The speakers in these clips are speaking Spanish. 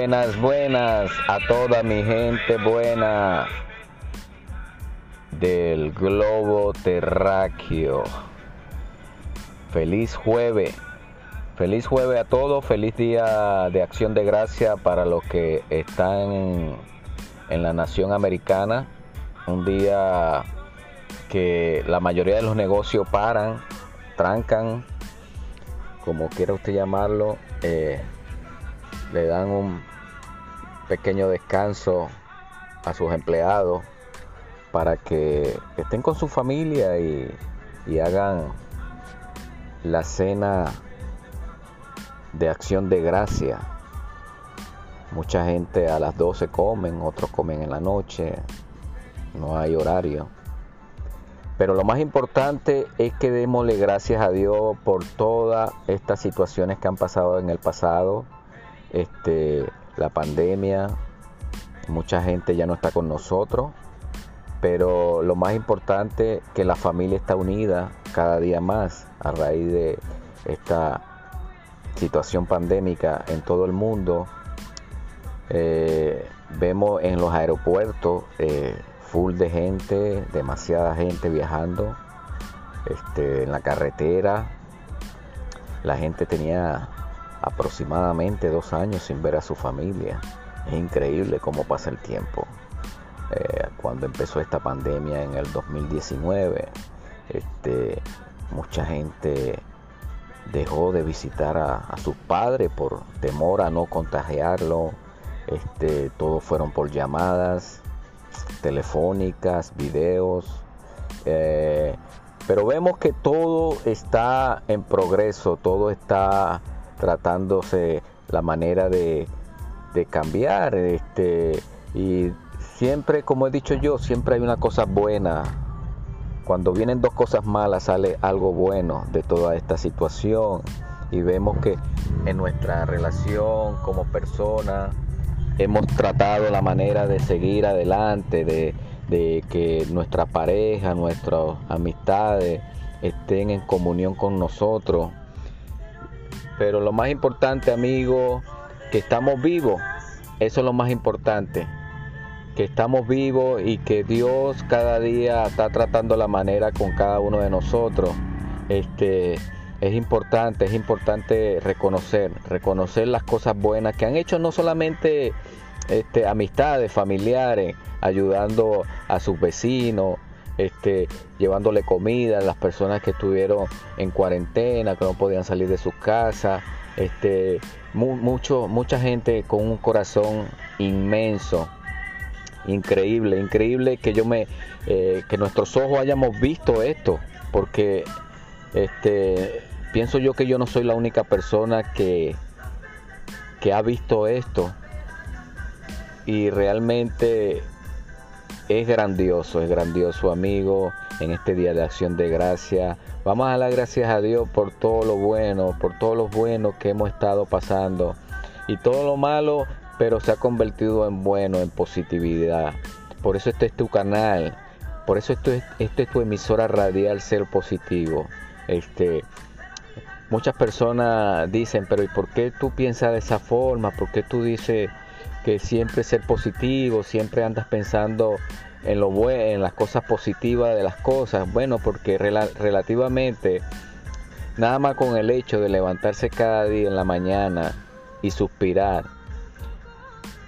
Buenas, buenas a toda mi gente buena del globo terráqueo. Feliz jueves. Feliz jueves a todos. Feliz día de acción de gracia para los que están en la nación americana. Un día que la mayoría de los negocios paran, trancan, como quiera usted llamarlo. Eh, le dan un pequeño descanso a sus empleados para que estén con su familia y, hagan la cena de acción de gracia. Mucha gente a las 12 comen, otros comen en la noche, no hay horario. Pero lo más importante es que démosle gracias a Dios por todas estas situaciones que han pasado en el pasado, este, la pandemia, mucha gente ya no está con nosotros, pero lo más importante que la familia está unida cada día más a raíz de esta situación pandémica en todo el mundo. Eh, vemos en los aeropuertos eh, full de gente, demasiada gente viajando este, en la carretera. La gente tenía aproximadamente dos años sin ver a su familia. Es increíble cómo pasa el tiempo. Eh, cuando empezó esta pandemia en el 2019, este, mucha gente dejó de visitar a, sus padres por temor a no contagiarlo. Este, todos fueron por llamadas telefónicas, videos. Eh, pero vemos que todo está en progreso, todo está tratándose la manera de, cambiar. Este, y siempre, como he dicho yo, siempre hay una cosa buena. Cuando vienen dos cosas malas sale algo bueno de toda esta situación. Y vemos que en nuestra relación como persona hemos tratado la manera de seguir adelante, de, de que nuestra pareja, nuestras amistades estén en comunión con nosotros pero lo más importante, amigo, que estamos vivos. Eso es lo más importante. Que estamos vivos y que Dios cada día está tratando la manera con cada uno de nosotros. Este es importante, es importante reconocer, reconocer las cosas buenas que han hecho no solamente este, amistades, familiares, ayudando a sus vecinos, este, llevándole comida a las personas que estuvieron en cuarentena, que no podían salir de sus casas, este, mucho, mucha gente con un corazón inmenso, increíble, increíble que yo me, eh, que nuestros ojos hayamos visto esto, porque este, pienso yo que yo no soy la única persona que, que ha visto esto. Y realmente es grandioso, es grandioso amigo en este día de acción de gracia. Vamos a dar gracias a Dios por todo lo bueno, por todo lo bueno que hemos estado pasando y todo lo malo, pero se ha convertido en bueno, en positividad. Por eso este es tu canal, por eso esto es, es tu emisora radial Ser Positivo. Este, muchas personas dicen, pero ¿y por qué tú piensas de esa forma? ¿Por qué tú dices que siempre ser positivo, siempre andas pensando en lo bueno, en las cosas positivas de las cosas. Bueno, porque relativamente nada más con el hecho de levantarse cada día en la mañana y suspirar,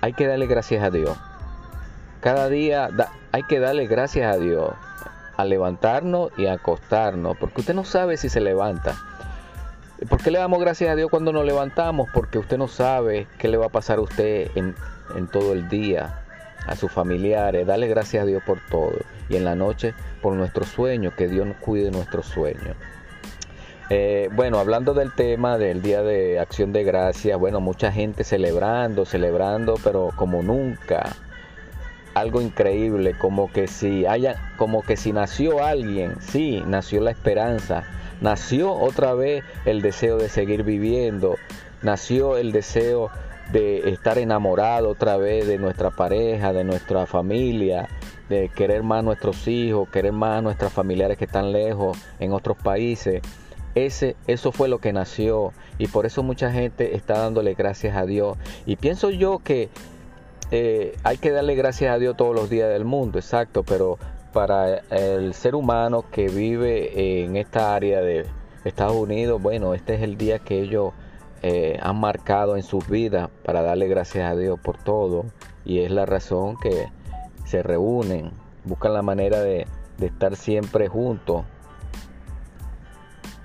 hay que darle gracias a Dios. Cada día hay que darle gracias a Dios a levantarnos y a acostarnos, porque usted no sabe si se levanta. ¿Por qué le damos gracias a Dios cuando nos levantamos? Porque usted no sabe qué le va a pasar a usted en, todo el día, a sus familiares. Dale gracias a Dios por todo. Y en la noche por nuestros sueños, que Dios cuide nuestros sueños. Eh, bueno, hablando del tema del Día de Acción de Gracias, bueno, mucha gente celebrando, celebrando, pero como nunca. Algo increíble, como que si haya, como que si nació alguien, sí, nació la esperanza nació otra vez el deseo de seguir viviendo, nació el deseo de estar enamorado otra vez de nuestra pareja, de nuestra familia, de querer más a nuestros hijos, querer más a nuestros familiares que están lejos en otros países. ese, eso fue lo que nació y por eso mucha gente está dándole gracias a Dios. Y pienso yo que eh, hay que darle gracias a Dios todos los días del mundo, exacto, pero para el ser humano que vive en esta área de Estados Unidos, bueno, este es el día que ellos eh, han marcado en sus vidas para darle gracias a Dios por todo y es la razón que se reúnen, buscan la manera de, de estar siempre juntos.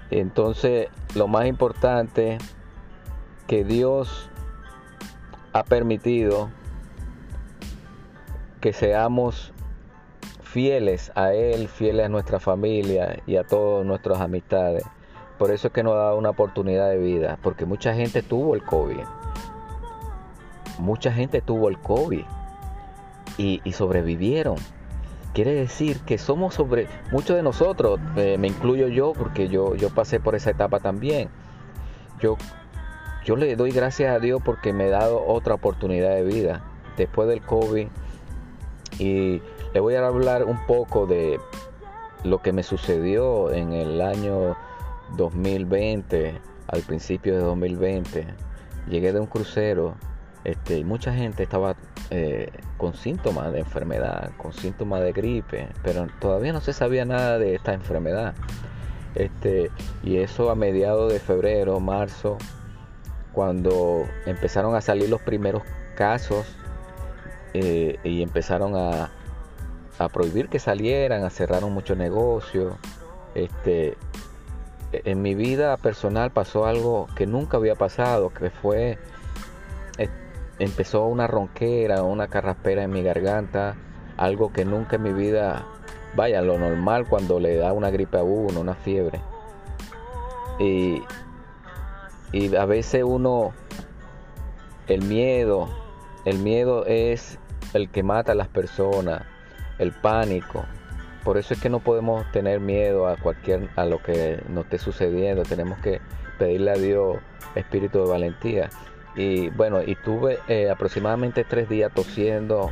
Entonces, lo más importante que Dios ha permitido que seamos fieles a Él, fieles a nuestra familia y a todas nuestras amistades. Por eso es que nos ha dado una oportunidad de vida, porque mucha gente tuvo el COVID. Mucha gente tuvo el COVID y, sobrevivieron. Quiere decir que somos sobre, muchos de nosotros, me incluyo yo, porque yo, yo pasé por esa etapa también. Yo, yo le doy gracias a Dios porque me ha dado otra oportunidad de vida después del COVID. Y le voy a hablar un poco de lo que me sucedió en el año 2020, al principio de 2020, llegué de un crucero este, y mucha gente estaba eh, con síntomas de enfermedad, con síntomas de gripe, pero todavía no se sabía nada de esta enfermedad. Este, y eso a mediados de febrero, marzo, cuando empezaron a salir los primeros casos eh, y empezaron a, prohibir que salieran, a cerraron muchos negocios. Este, en mi vida personal pasó algo que nunca había pasado, que fue, empezó una ronquera, una carraspera en mi garganta, algo que nunca en mi vida, vaya, lo normal cuando le da una gripe a uno, una fiebre. Y, y a veces uno, el miedo, el miedo es el que mata a las personas, el pánico, por eso es que no podemos tener miedo a cualquier a lo que nos esté sucediendo. Tenemos que pedirle a Dios espíritu de valentía. Y bueno, y tuve eh, aproximadamente tres días tosiendo,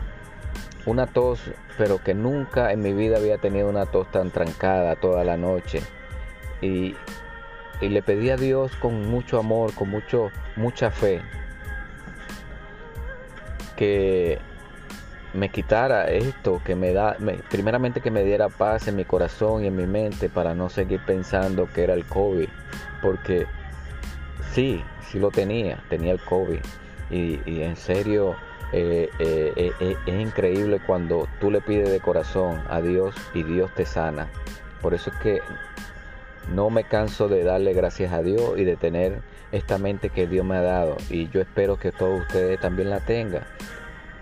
una tos, pero que nunca en mi vida había tenido una tos tan trancada toda la noche. Y, y le pedí a Dios con mucho amor, con mucho, mucha fe, que me quitara esto, que me da, primeramente que me diera paz en mi corazón y en mi mente para no seguir pensando que era el COVID, porque sí, sí lo tenía, tenía el COVID. Y, en serio eh, eh, eh, es increíble cuando tú le pides de corazón a Dios y Dios te sana. Por eso es que no me canso de darle gracias a Dios y de tener esta mente que Dios me ha dado. Y yo espero que todos ustedes también la tengan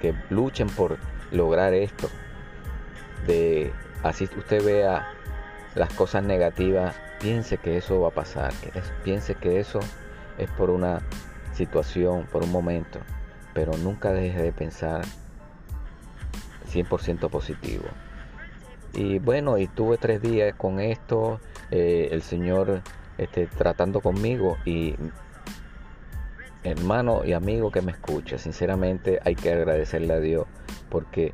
que luchen por lograr esto. De así usted vea las cosas negativas, piense que eso va a pasar, piense que eso es por una situación, por un momento, pero nunca deje de pensar 100% positivo. Y bueno, y tuve tres días con esto, eh, el Señor este, tratando conmigo y hermano y amigo que me escucha, sinceramente hay que agradecerle a Dios porque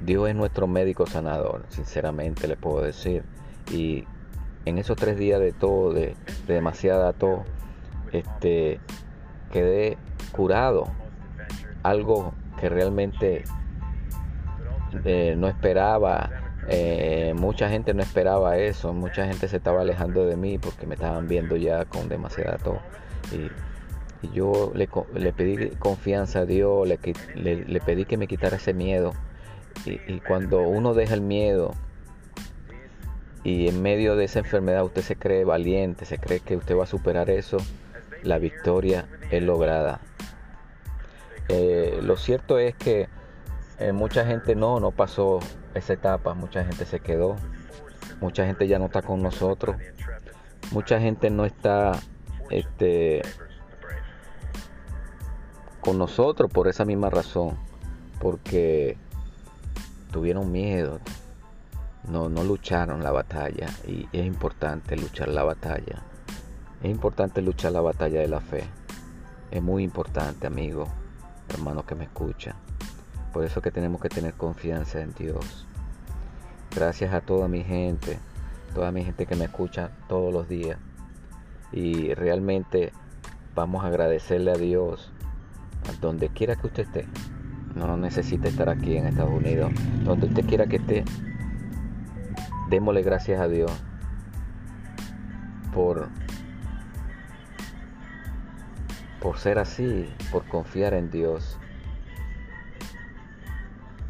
Dios es nuestro médico sanador, sinceramente le puedo decir. Y en esos tres días de todo, de, demasiada todo, este, quedé curado. Algo que realmente eh, no esperaba. Eh, mucha gente no esperaba eso. Mucha gente se estaba alejando de mí porque me estaban viendo ya con demasiada todo. Y y yo le, pedí confianza a Dios, le, pedí que me quitara ese miedo. Y, cuando uno deja el miedo y en medio de esa enfermedad usted se cree valiente, se cree que usted va a superar eso, la victoria es lograda. Eh, lo cierto es que eh, mucha gente no, no pasó esa etapa, mucha gente se quedó, mucha gente ya no está con nosotros, mucha gente no está este, con nosotros por esa misma razón, porque tuvieron miedo, no, no lucharon la batalla y es importante luchar la batalla. Es importante luchar la batalla de la fe. Es muy importante, amigo, hermano que me escucha. Por eso que tenemos que tener confianza en Dios. Gracias a toda mi gente, toda mi gente que me escucha todos los días. y realmente vamos a agradecerle a Dios donde quiera que usted esté. No necesita estar aquí en Estados Unidos, donde usted quiera que esté. Démosle gracias a Dios por por ser así, por confiar en Dios,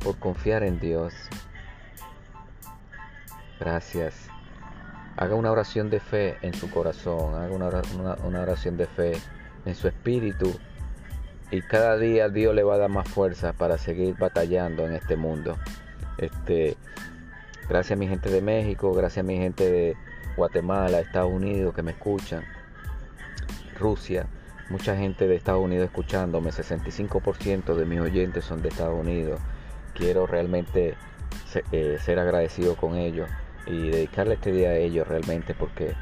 por confiar en Dios. Gracias. Haga una oración de fe en su corazón, haga una, oración de fe en su espíritu y cada día Dios le va a dar más fuerza para seguir batallando en este mundo. Este, gracias a mi gente de México, gracias a mi gente de Guatemala, Estados Unidos que me escuchan, Rusia, mucha gente de Estados Unidos escuchándome, 65% de mis oyentes son de Estados Unidos. Quiero realmente eh, ser agradecido con ellos y dedicarle este día a ellos realmente porque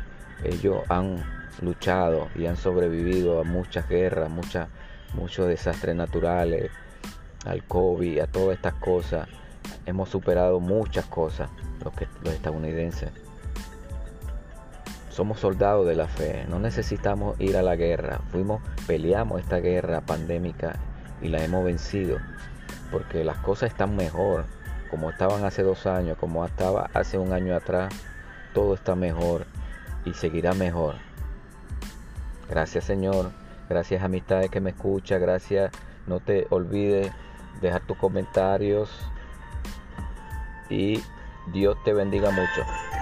ellos han luchado y han sobrevivido a muchas guerras, muchas, muchos desastres naturales, al COVID, a todas estas cosas. Hemos superado muchas cosas los, que, los estadounidenses. Somos soldados de la fe, no necesitamos ir a la guerra. Fuimos, peleamos esta guerra pandémica y la hemos vencido porque las cosas están mejor, como estaban hace dos años, como estaba hace un año atrás, todo está mejor y seguirá mejor. Gracias Señor, gracias amistades que me escucha, gracias, no te olvides dejar tus comentarios y Dios te bendiga mucho.